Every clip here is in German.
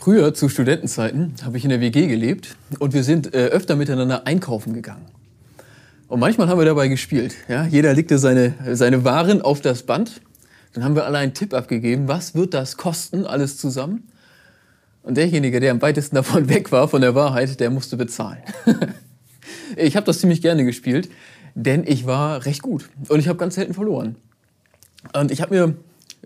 Früher, zu Studentenzeiten, habe ich in der WG gelebt und wir sind äh, öfter miteinander einkaufen gegangen. Und manchmal haben wir dabei gespielt. Ja? Jeder legte seine, seine Waren auf das Band. Dann haben wir alle einen Tipp abgegeben, was wird das kosten, alles zusammen. Und derjenige, der am weitesten davon weg war, von der Wahrheit, der musste bezahlen. ich habe das ziemlich gerne gespielt, denn ich war recht gut und ich habe ganz selten verloren. Und ich habe mir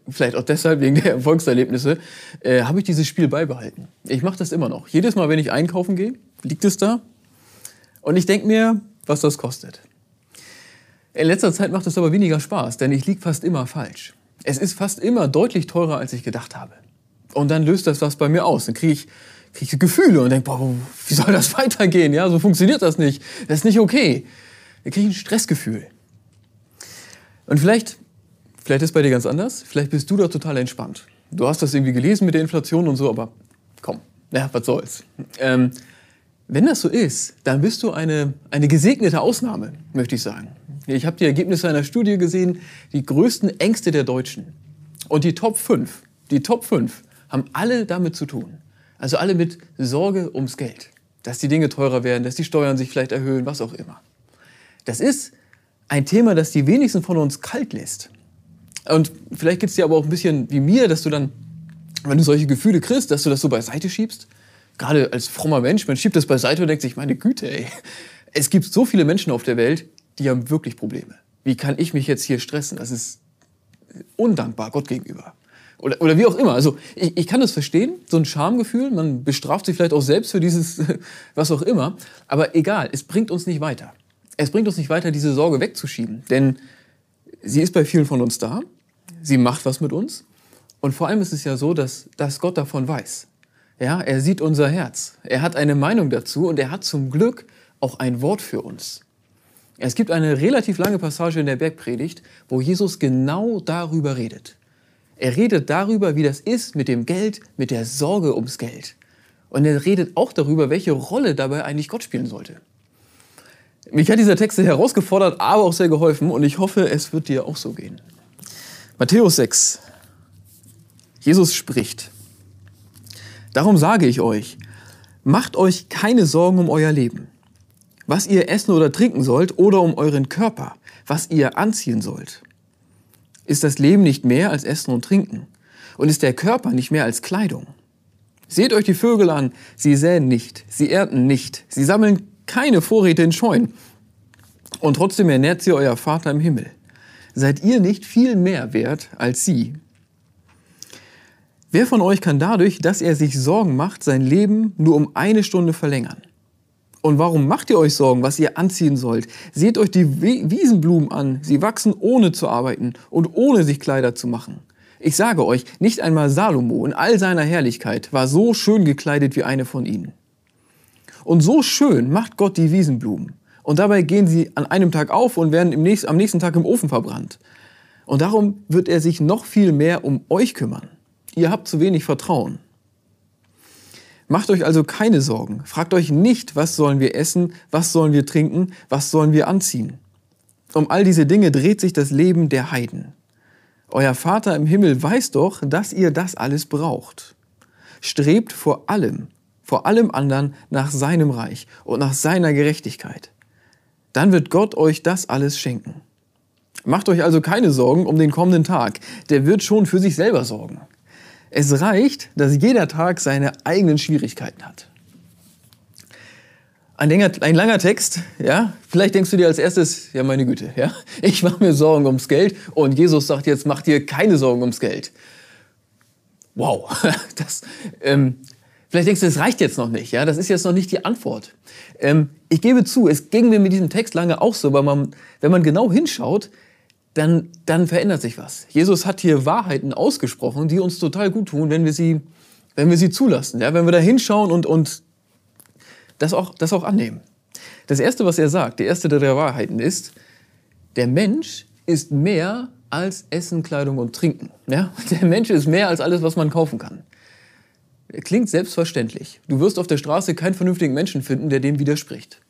vielleicht auch deshalb wegen der Erfolgserlebnisse, äh, habe ich dieses Spiel beibehalten. Ich mache das immer noch. Jedes Mal, wenn ich einkaufen gehe, liegt es da. Und ich denke mir, was das kostet. In letzter Zeit macht es aber weniger Spaß, denn ich liege fast immer falsch. Es ist fast immer deutlich teurer, als ich gedacht habe. Und dann löst das was bei mir aus. Dann kriege ich, krieg ich Gefühle und denke, boah, wie soll das weitergehen? Ja, so funktioniert das nicht. Das ist nicht okay. Dann kriege ich ein Stressgefühl. Und vielleicht Vielleicht ist bei dir ganz anders. Vielleicht bist du da total entspannt. Du hast das irgendwie gelesen mit der Inflation und so, aber komm, ja, was soll's. Ähm, wenn das so ist, dann bist du eine, eine gesegnete Ausnahme, möchte ich sagen. Ich habe die Ergebnisse einer Studie gesehen, die größten Ängste der Deutschen. Und die Top 5, die Top 5 haben alle damit zu tun. Also alle mit Sorge ums Geld. Dass die Dinge teurer werden, dass die Steuern sich vielleicht erhöhen, was auch immer. Das ist ein Thema, das die wenigsten von uns kalt lässt. Und vielleicht geht es dir aber auch ein bisschen wie mir, dass du dann, wenn du solche Gefühle kriegst, dass du das so beiseite schiebst. Gerade als frommer Mensch, man schiebt das beiseite und denkt sich, meine Güte, ey. Es gibt so viele Menschen auf der Welt, die haben wirklich Probleme. Wie kann ich mich jetzt hier stressen? Das ist undankbar Gott gegenüber. Oder, oder wie auch immer. Also ich, ich kann das verstehen, so ein Schamgefühl. Man bestraft sich vielleicht auch selbst für dieses, was auch immer. Aber egal, es bringt uns nicht weiter. Es bringt uns nicht weiter, diese Sorge wegzuschieben. Denn sie ist bei vielen von uns da sie macht was mit uns. Und vor allem ist es ja so, dass, dass Gott davon weiß. Ja, er sieht unser Herz. Er hat eine Meinung dazu und er hat zum Glück auch ein Wort für uns. Es gibt eine relativ lange Passage in der Bergpredigt, wo Jesus genau darüber redet. Er redet darüber, wie das ist mit dem Geld, mit der Sorge ums Geld. Und er redet auch darüber, welche Rolle dabei eigentlich Gott spielen sollte. Mich hat dieser Text herausgefordert, aber auch sehr geholfen und ich hoffe, es wird dir auch so gehen. Matthäus 6. Jesus spricht. Darum sage ich euch, macht euch keine Sorgen um euer Leben, was ihr essen oder trinken sollt, oder um euren Körper, was ihr anziehen sollt. Ist das Leben nicht mehr als Essen und Trinken? Und ist der Körper nicht mehr als Kleidung? Seht euch die Vögel an, sie säen nicht, sie ernten nicht, sie sammeln keine Vorräte in Scheunen. Und trotzdem ernährt sie euer Vater im Himmel seid ihr nicht viel mehr wert als sie? Wer von euch kann dadurch, dass er sich Sorgen macht, sein Leben nur um eine Stunde verlängern? Und warum macht ihr euch Sorgen, was ihr anziehen sollt? Seht euch die Wiesenblumen an. Sie wachsen ohne zu arbeiten und ohne sich Kleider zu machen. Ich sage euch, nicht einmal Salomo in all seiner Herrlichkeit war so schön gekleidet wie eine von ihnen. Und so schön macht Gott die Wiesenblumen und dabei gehen sie an einem Tag auf und werden nächsten, am nächsten Tag im Ofen verbrannt. Und darum wird er sich noch viel mehr um euch kümmern. Ihr habt zu wenig Vertrauen. Macht euch also keine Sorgen. Fragt euch nicht, was sollen wir essen, was sollen wir trinken, was sollen wir anziehen. Um all diese Dinge dreht sich das Leben der Heiden. Euer Vater im Himmel weiß doch, dass ihr das alles braucht. Strebt vor allem, vor allem anderen nach seinem Reich und nach seiner Gerechtigkeit dann wird Gott euch das alles schenken. Macht euch also keine Sorgen um den kommenden Tag, der wird schon für sich selber sorgen. Es reicht, dass jeder Tag seine eigenen Schwierigkeiten hat. Ein langer, ein langer Text, ja. Vielleicht denkst du dir als erstes, ja meine Güte, ja, ich mache mir Sorgen ums Geld und Jesus sagt jetzt, mach dir keine Sorgen ums Geld. Wow, das, ähm, Vielleicht denkst du, das reicht jetzt noch nicht. Ja, das ist jetzt noch nicht die Antwort. Ähm, ich gebe zu, es ging mir mit diesem Text lange auch so, weil man, wenn man genau hinschaut, dann, dann verändert sich was. Jesus hat hier Wahrheiten ausgesprochen, die uns total gut tun, wenn wir sie, wenn wir sie zulassen. Ja, wenn wir da hinschauen und, und das auch, das auch annehmen. Das erste, was er sagt, die erste der Wahrheiten ist, der Mensch ist mehr als Essen, Kleidung und Trinken. Ja? Der Mensch ist mehr als alles, was man kaufen kann. Klingt selbstverständlich. Du wirst auf der Straße keinen vernünftigen Menschen finden, der dem widerspricht.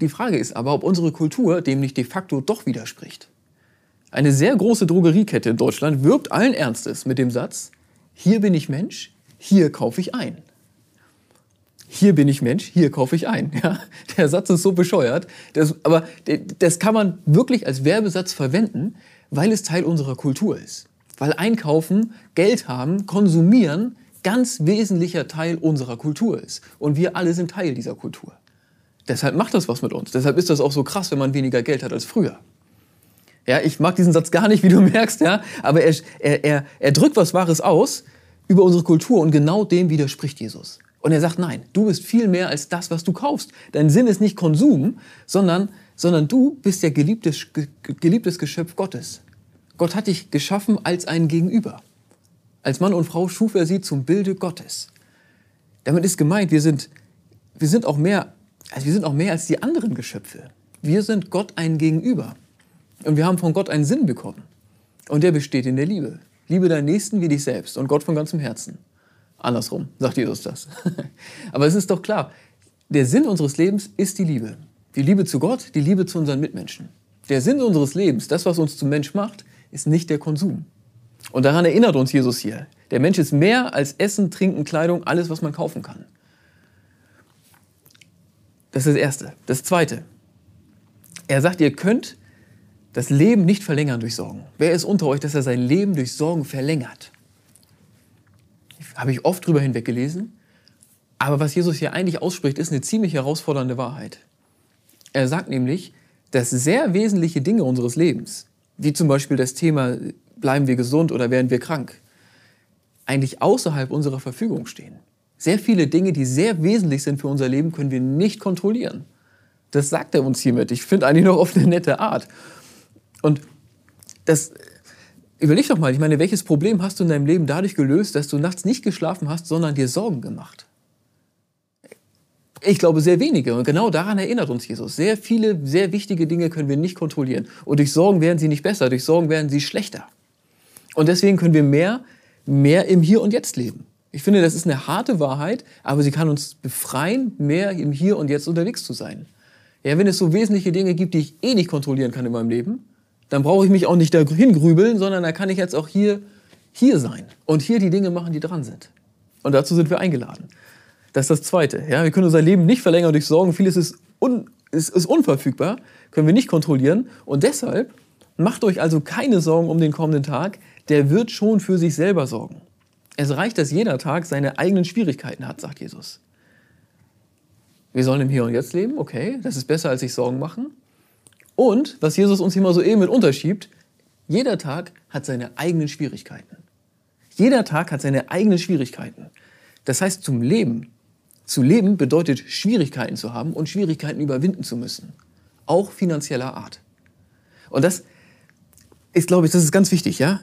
Die Frage ist aber, ob unsere Kultur dem nicht de facto doch widerspricht. Eine sehr große Drogeriekette in Deutschland wirbt allen Ernstes mit dem Satz, hier bin ich Mensch, hier kaufe ich ein. Hier bin ich Mensch, hier kaufe ich ein. Ja? Der Satz ist so bescheuert, das, aber das kann man wirklich als Werbesatz verwenden, weil es Teil unserer Kultur ist. Weil Einkaufen, Geld haben, konsumieren ganz wesentlicher Teil unserer Kultur ist. Und wir alle sind Teil dieser Kultur. Deshalb macht das was mit uns. Deshalb ist das auch so krass, wenn man weniger Geld hat als früher. Ja, ich mag diesen Satz gar nicht, wie du merkst, ja, aber er, er, er, er drückt was Wahres aus über unsere Kultur und genau dem widerspricht Jesus. Und er sagt, nein, du bist viel mehr als das, was du kaufst. Dein Sinn ist nicht Konsum, sondern, sondern du bist ja geliebtes, geliebtes Geschöpf Gottes. Gott hat dich geschaffen als ein Gegenüber. Als Mann und Frau schuf er sie zum Bilde Gottes. Damit ist gemeint, wir sind, wir sind auch mehr, also wir sind auch mehr als die anderen Geschöpfe. Wir sind Gott ein Gegenüber. Und wir haben von Gott einen Sinn bekommen. Und der besteht in der Liebe. Liebe deinen Nächsten wie dich selbst und Gott von ganzem Herzen. Andersrum sagt Jesus das. Aber es ist doch klar, der Sinn unseres Lebens ist die Liebe. Die Liebe zu Gott, die Liebe zu unseren Mitmenschen. Der Sinn unseres Lebens, das, was uns zum Mensch macht, ist nicht der Konsum. Und daran erinnert uns Jesus hier. Der Mensch ist mehr als Essen, Trinken, Kleidung, alles, was man kaufen kann. Das ist das Erste. Das Zweite. Er sagt, ihr könnt das Leben nicht verlängern durch Sorgen. Wer ist unter euch, dass er sein Leben durch Sorgen verlängert? Habe ich oft drüber hinweggelesen. Aber was Jesus hier eigentlich ausspricht, ist eine ziemlich herausfordernde Wahrheit. Er sagt nämlich, dass sehr wesentliche Dinge unseres Lebens, wie zum Beispiel das Thema, bleiben wir gesund oder werden wir krank, eigentlich außerhalb unserer Verfügung stehen. Sehr viele Dinge, die sehr wesentlich sind für unser Leben, können wir nicht kontrollieren. Das sagt er uns hiermit. Ich finde eigentlich noch auf eine nette Art. Und das, überleg doch mal, ich meine, welches Problem hast du in deinem Leben dadurch gelöst, dass du nachts nicht geschlafen hast, sondern dir Sorgen gemacht? Ich glaube, sehr wenige. Und genau daran erinnert uns Jesus. Sehr viele, sehr wichtige Dinge können wir nicht kontrollieren. Und durch Sorgen werden sie nicht besser, durch Sorgen werden sie schlechter. Und deswegen können wir mehr, mehr im Hier und Jetzt leben. Ich finde, das ist eine harte Wahrheit, aber sie kann uns befreien, mehr im Hier und Jetzt unterwegs zu sein. Ja, wenn es so wesentliche Dinge gibt, die ich eh nicht kontrollieren kann in meinem Leben, dann brauche ich mich auch nicht dahin grübeln, sondern da kann ich jetzt auch hier, hier sein und hier die Dinge machen, die dran sind. Und dazu sind wir eingeladen. Das ist das Zweite. Ja, wir können unser Leben nicht verlängern durch Sorgen. Vieles ist, un, ist, ist unverfügbar, können wir nicht kontrollieren. Und deshalb macht euch also keine Sorgen um den kommenden Tag. Der wird schon für sich selber sorgen. Es reicht, dass jeder Tag seine eigenen Schwierigkeiten hat, sagt Jesus. Wir sollen im Hier und Jetzt leben, okay, das ist besser als sich Sorgen machen. Und, was Jesus uns hier mal so eben mit unterschiebt, jeder Tag hat seine eigenen Schwierigkeiten. Jeder Tag hat seine eigenen Schwierigkeiten. Das heißt, zum Leben, zu leben bedeutet Schwierigkeiten zu haben und Schwierigkeiten überwinden zu müssen. Auch finanzieller Art. Und das ist, glaube ich, das ist ganz wichtig, ja?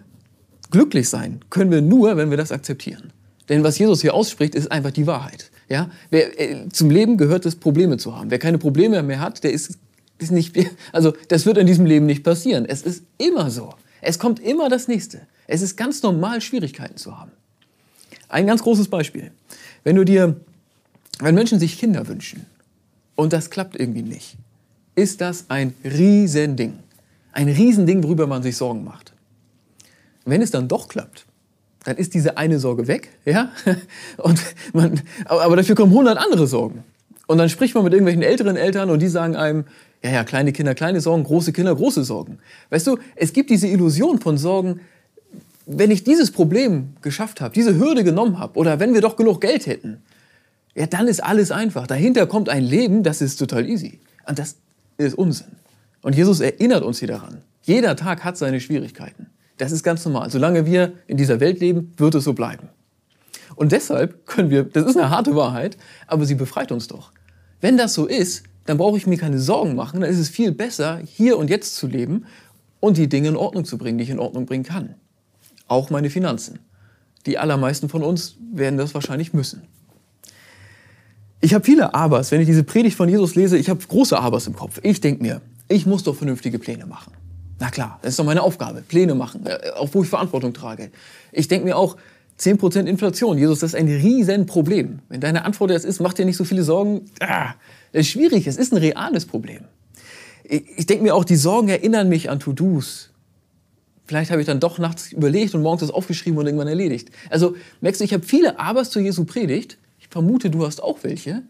Glücklich sein können wir nur, wenn wir das akzeptieren. Denn was Jesus hier ausspricht, ist einfach die Wahrheit. Ja? Wer, äh, zum Leben gehört es, Probleme zu haben. Wer keine Probleme mehr hat, der ist ist nicht, also das wird in diesem Leben nicht passieren. Es ist immer so. Es kommt immer das Nächste. Es ist ganz normal, Schwierigkeiten zu haben. Ein ganz großes Beispiel. Wenn du dir, wenn Menschen sich Kinder wünschen und das klappt irgendwie nicht, ist das ein Riesending. Ein Riesending, worüber man sich Sorgen macht. Wenn es dann doch klappt, dann ist diese eine Sorge weg, ja? Und man, aber dafür kommen hundert andere Sorgen. Und dann spricht man mit irgendwelchen älteren Eltern und die sagen einem, ja, ja, kleine Kinder, kleine Sorgen, große Kinder, große Sorgen. Weißt du, es gibt diese Illusion von Sorgen, wenn ich dieses Problem geschafft habe, diese Hürde genommen habe, oder wenn wir doch genug Geld hätten, ja, dann ist alles einfach. Dahinter kommt ein Leben, das ist total easy. Und das ist Unsinn. Und Jesus erinnert uns hier daran. Jeder Tag hat seine Schwierigkeiten. Das ist ganz normal. Solange wir in dieser Welt leben, wird es so bleiben. Und deshalb können wir, das ist eine harte Wahrheit, aber sie befreit uns doch. Wenn das so ist, dann brauche ich mir keine Sorgen machen. Dann ist es viel besser, hier und jetzt zu leben und die Dinge in Ordnung zu bringen, die ich in Ordnung bringen kann. Auch meine Finanzen. Die allermeisten von uns werden das wahrscheinlich müssen. Ich habe viele Abers. Wenn ich diese Predigt von Jesus lese, ich habe große Abers im Kopf. Ich denke mir, ich muss doch vernünftige Pläne machen. Na klar, das ist doch meine Aufgabe. Pläne machen, äh, auch wo ich Verantwortung trage. Ich denke mir auch, 10% Inflation, Jesus, das ist ein Riesenproblem. Wenn deine Antwort jetzt ist, mach dir nicht so viele Sorgen, ah, das ist schwierig, es ist ein reales Problem. Ich denke mir auch, die Sorgen erinnern mich an To-Dos. Vielleicht habe ich dann doch nachts überlegt und morgens das aufgeschrieben und irgendwann erledigt. Also merkst du, ich habe viele Abers zu Jesu Predigt. Ich vermute, du hast auch welche.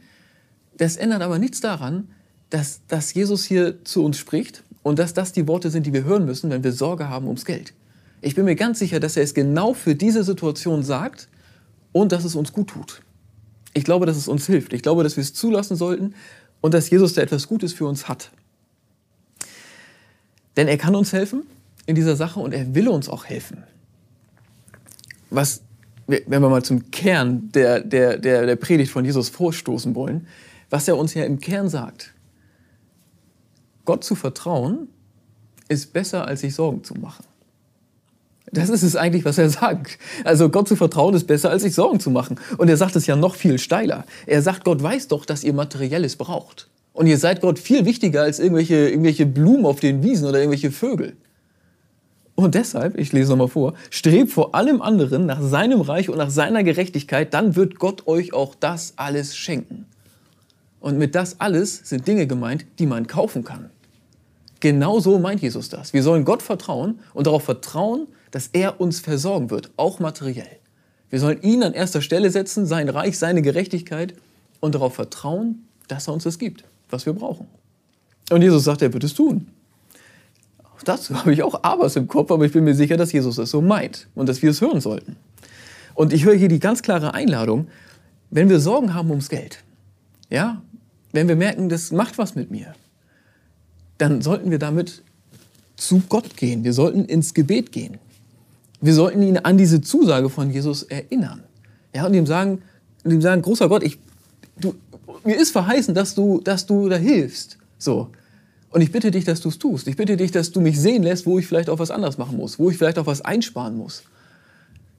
Das ändert aber nichts daran, dass, dass Jesus hier zu uns spricht und dass das die Worte sind, die wir hören müssen, wenn wir Sorge haben ums Geld. Ich bin mir ganz sicher, dass er es genau für diese Situation sagt und dass es uns gut tut. Ich glaube, dass es uns hilft. Ich glaube, dass wir es zulassen sollten und dass Jesus da etwas Gutes für uns hat. Denn er kann uns helfen in dieser Sache und er will uns auch helfen. Was, wenn wir mal zum Kern der, der, der, der Predigt von Jesus vorstoßen wollen, was er uns ja im Kern sagt. Gott zu vertrauen ist besser, als sich Sorgen zu machen. Das ist es eigentlich, was er sagt. Also Gott zu vertrauen ist besser, als sich Sorgen zu machen. Und er sagt es ja noch viel steiler. Er sagt, Gott weiß doch, dass ihr Materielles braucht. Und ihr seid Gott viel wichtiger als irgendwelche, irgendwelche Blumen auf den Wiesen oder irgendwelche Vögel. Und deshalb, ich lese nochmal vor, strebt vor allem anderen nach seinem Reich und nach seiner Gerechtigkeit, dann wird Gott euch auch das alles schenken. Und mit das alles sind Dinge gemeint, die man kaufen kann. Genau so meint Jesus das. Wir sollen Gott vertrauen und darauf vertrauen, dass er uns versorgen wird, auch materiell. Wir sollen ihn an erster Stelle setzen, sein Reich, seine Gerechtigkeit und darauf vertrauen, dass er uns das gibt, was wir brauchen. Und Jesus sagt, er wird es tun. Auch dazu habe ich auch Abers im Kopf, aber ich bin mir sicher, dass Jesus es so meint und dass wir es hören sollten. Und ich höre hier die ganz klare Einladung, wenn wir Sorgen haben ums Geld, ja, wenn wir merken, das macht was mit mir, dann sollten wir damit zu Gott gehen. Wir sollten ins Gebet gehen. Wir sollten ihn an diese Zusage von Jesus erinnern. Ja, und ihm sagen, und ihm sagen, großer Gott, ich, du, mir ist verheißen, dass du, dass du da hilfst. So. Und ich bitte dich, dass du es tust. Ich bitte dich, dass du mich sehen lässt, wo ich vielleicht auch was anderes machen muss, wo ich vielleicht auch was einsparen muss.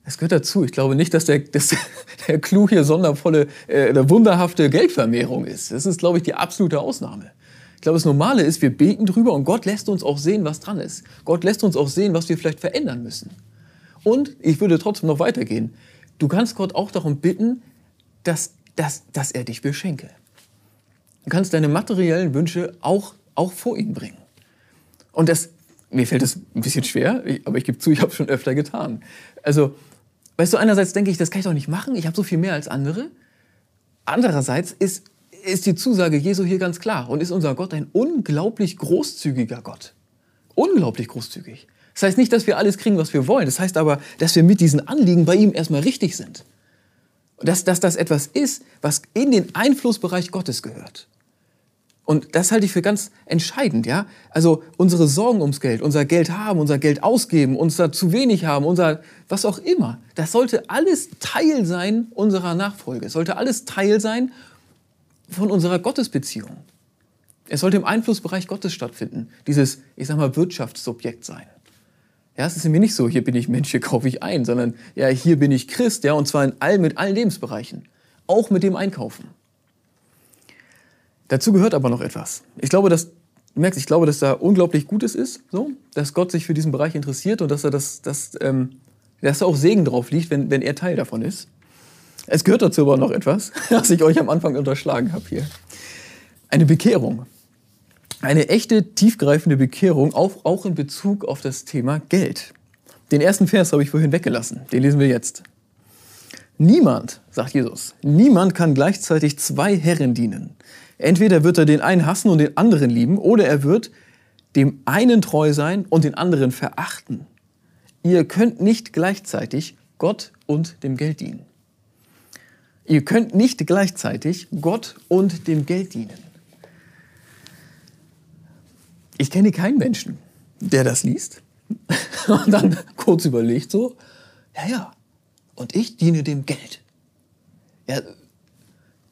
Das gehört dazu. Ich glaube nicht, dass der, dass der Clou hier sondervolle, äh, wunderhafte Geldvermehrung ist. Das ist, glaube ich, die absolute Ausnahme. Ich glaube, das Normale ist, wir beten drüber und Gott lässt uns auch sehen, was dran ist. Gott lässt uns auch sehen, was wir vielleicht verändern müssen. Und ich würde trotzdem noch weitergehen. Du kannst Gott auch darum bitten, dass, dass, dass er dich beschenke. Du kannst deine materiellen Wünsche auch, auch vor ihn bringen. Und das, mir fällt es ein bisschen schwer, aber ich gebe zu, ich habe es schon öfter getan. Also, weißt du, einerseits denke ich, das kann ich doch nicht machen, ich habe so viel mehr als andere. Andererseits ist, ist die Zusage Jesu hier ganz klar und ist unser Gott ein unglaublich großzügiger Gott. Unglaublich großzügig. Das heißt nicht, dass wir alles kriegen, was wir wollen. Das heißt aber, dass wir mit diesen Anliegen bei ihm erstmal richtig sind. Dass, dass das etwas ist, was in den Einflussbereich Gottes gehört. Und das halte ich für ganz entscheidend, ja. Also unsere Sorgen ums Geld, unser Geld haben, unser Geld ausgeben, uns da zu wenig haben, unser was auch immer. Das sollte alles Teil sein unserer Nachfolge. Es sollte alles Teil sein von unserer Gottesbeziehung. Es sollte im Einflussbereich Gottes stattfinden. Dieses, ich sag mal, Wirtschaftssubjekt sein. Ja, es ist nämlich nicht so, hier bin ich Mensch, hier kaufe ich ein, sondern ja, hier bin ich Christ, ja, und zwar in all, mit allen Lebensbereichen. Auch mit dem Einkaufen. Dazu gehört aber noch etwas. Ich glaube, dass, du merkst, ich glaube, dass da unglaublich Gutes ist, so, dass Gott sich für diesen Bereich interessiert und dass er das, das, ähm, dass da auch Segen drauf liegt, wenn, wenn er Teil davon ist. Es gehört dazu aber noch etwas, was ich euch am Anfang unterschlagen habe hier. Eine Bekehrung eine echte, tiefgreifende Bekehrung, auch, auch in Bezug auf das Thema Geld. Den ersten Vers habe ich vorhin weggelassen, den lesen wir jetzt. Niemand, sagt Jesus, niemand kann gleichzeitig zwei Herren dienen. Entweder wird er den einen hassen und den anderen lieben, oder er wird dem einen treu sein und den anderen verachten. Ihr könnt nicht gleichzeitig Gott und dem Geld dienen. Ihr könnt nicht gleichzeitig Gott und dem Geld dienen. Ich kenne keinen Menschen, der das liest und dann kurz überlegt so, ja, ja, und ich diene dem Geld. Ja,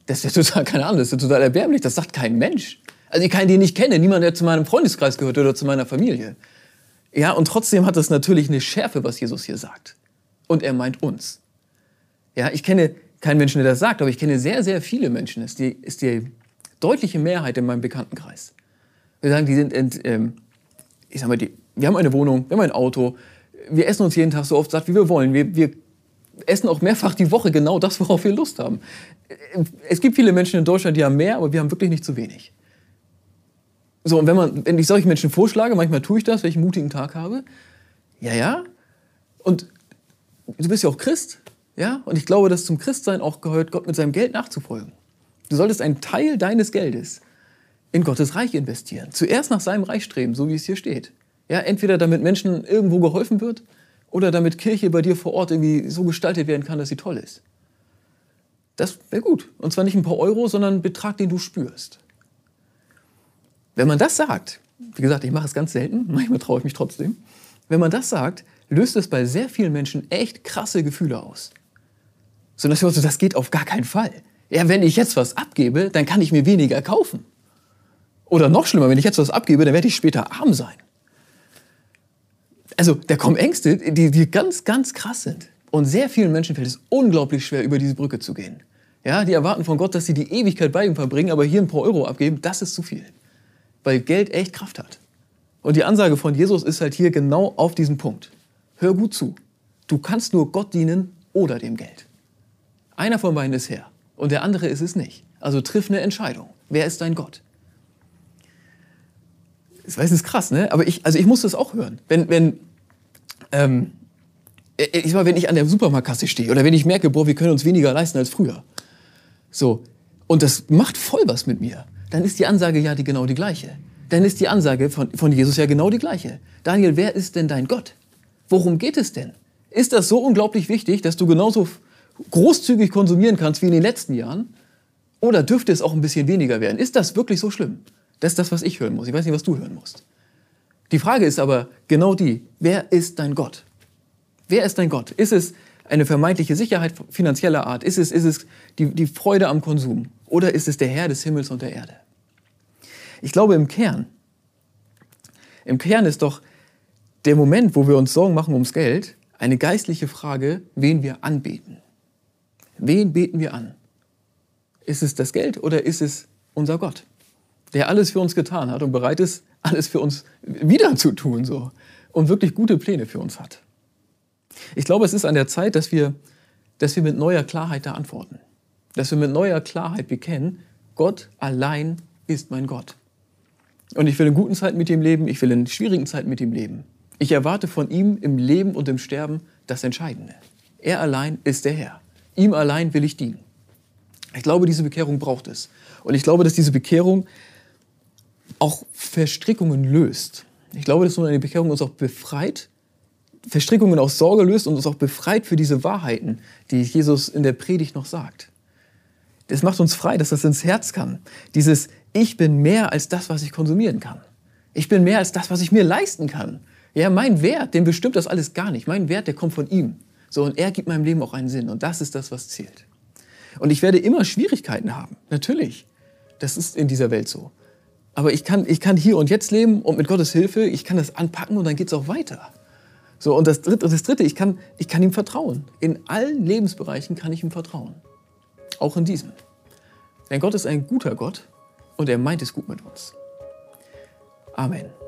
das ist ja total, keine Ahnung, das ist ja total erbärmlich, das sagt kein Mensch. Also ich kann den nicht kenne, niemand, der zu meinem Freundeskreis gehört oder zu meiner Familie. Ja, und trotzdem hat das natürlich eine Schärfe, was Jesus hier sagt. Und er meint uns. Ja, ich kenne keinen Menschen, der das sagt, aber ich kenne sehr, sehr viele Menschen. Das ist die, ist die deutliche Mehrheit in meinem Bekanntenkreis. Wir sagen, die sind, ent, ähm, ich sag mal, die, wir haben eine Wohnung, wir haben ein Auto, wir essen uns jeden Tag so oft satt, wie wir wollen. Wir, wir essen auch mehrfach die Woche genau das, worauf wir Lust haben. Es gibt viele Menschen in Deutschland, die haben mehr, aber wir haben wirklich nicht zu wenig. So, und wenn, man, wenn ich solche Menschen vorschlage, manchmal tue ich das, wenn ich einen mutigen Tag habe, Ja, ja. Und du bist ja auch Christ. Ja? Und ich glaube, dass zum Christsein auch gehört, Gott mit seinem Geld nachzufolgen. Du solltest einen Teil deines Geldes in Gottes Reich investieren. Zuerst nach seinem Reich streben, so wie es hier steht. Ja, entweder damit Menschen irgendwo geholfen wird oder damit Kirche bei dir vor Ort irgendwie so gestaltet werden kann, dass sie toll ist. Das wäre gut. Und zwar nicht ein paar Euro, sondern ein Betrag, den du spürst. Wenn man das sagt, wie gesagt, ich mache es ganz selten, manchmal traue ich mich trotzdem, wenn man das sagt, löst es bei sehr vielen Menschen echt krasse Gefühle aus. So dass wir das geht auf gar keinen Fall. Ja, wenn ich jetzt was abgebe, dann kann ich mir weniger kaufen. Oder noch schlimmer, wenn ich jetzt was abgebe, dann werde ich später arm sein. Also da kommen Ängste, die, die ganz, ganz krass sind. Und sehr vielen Menschen fällt es unglaublich schwer, über diese Brücke zu gehen. Ja, die erwarten von Gott, dass sie die Ewigkeit bei ihm verbringen, aber hier ein paar Euro abgeben, das ist zu viel. Weil Geld echt Kraft hat. Und die Ansage von Jesus ist halt hier genau auf diesen Punkt. Hör gut zu. Du kannst nur Gott dienen oder dem Geld. Einer von beiden ist her und der andere ist es nicht. Also triff eine Entscheidung. Wer ist dein Gott? Ich weiß, das ist krass, ne? Aber ich, also ich muss das auch hören. Wenn, wenn, ähm, ich mal, wenn ich an der Supermarktkasse stehe oder wenn ich merke, boah, wir können uns weniger leisten als früher. So. Und das macht voll was mit mir. Dann ist die Ansage ja die, genau die gleiche. Dann ist die Ansage von, von Jesus ja genau die gleiche. Daniel, wer ist denn dein Gott? Worum geht es denn? Ist das so unglaublich wichtig, dass du genauso großzügig konsumieren kannst wie in den letzten Jahren? Oder dürfte es auch ein bisschen weniger werden? Ist das wirklich so schlimm? Das ist das, was ich hören muss. Ich weiß nicht, was du hören musst. Die Frage ist aber genau die, wer ist dein Gott? Wer ist dein Gott? Ist es eine vermeintliche Sicherheit finanzieller Art? Ist es, ist es die, die Freude am Konsum? Oder ist es der Herr des Himmels und der Erde? Ich glaube im Kern, im Kern ist doch der Moment, wo wir uns Sorgen machen ums Geld, eine geistliche Frage, wen wir anbeten. Wen beten wir an? Ist es das Geld oder ist es unser Gott, der alles für uns getan hat und bereit ist, alles für uns wieder zu tun so und wirklich gute Pläne für uns hat? Ich glaube, es ist an der Zeit, dass wir, dass wir mit neuer Klarheit da antworten. Dass wir mit neuer Klarheit bekennen, Gott allein ist mein Gott. Und ich will in guten Zeiten mit ihm leben, ich will in schwierigen Zeiten mit ihm leben. Ich erwarte von ihm im Leben und im Sterben das Entscheidende. Er allein ist der Herr. Ihm allein will ich dienen. Ich glaube, diese Bekehrung braucht es. Und ich glaube, dass diese Bekehrung auch Verstrickungen löst. Ich glaube, dass so eine Bekehrung uns auch befreit, Verstrickungen aus Sorge löst und uns auch befreit für diese Wahrheiten, die Jesus in der Predigt noch sagt. Das macht uns frei, dass das ins Herz kann. Dieses Ich bin mehr als das, was ich konsumieren kann. Ich bin mehr als das, was ich mir leisten kann. Ja, mein Wert, den bestimmt das alles gar nicht. Mein Wert, der kommt von ihm. So, und er gibt meinem Leben auch einen Sinn. Und das ist das, was zählt. Und ich werde immer Schwierigkeiten haben. Natürlich. Das ist in dieser Welt so. Aber ich kann, ich kann hier und jetzt leben und mit Gottes Hilfe, ich kann das anpacken und dann geht es auch weiter. So, und das dritte, das dritte ich, kann, ich kann ihm vertrauen. In allen Lebensbereichen kann ich ihm vertrauen. Auch in diesem. Denn Gott ist ein guter Gott und er meint es gut mit uns. Amen.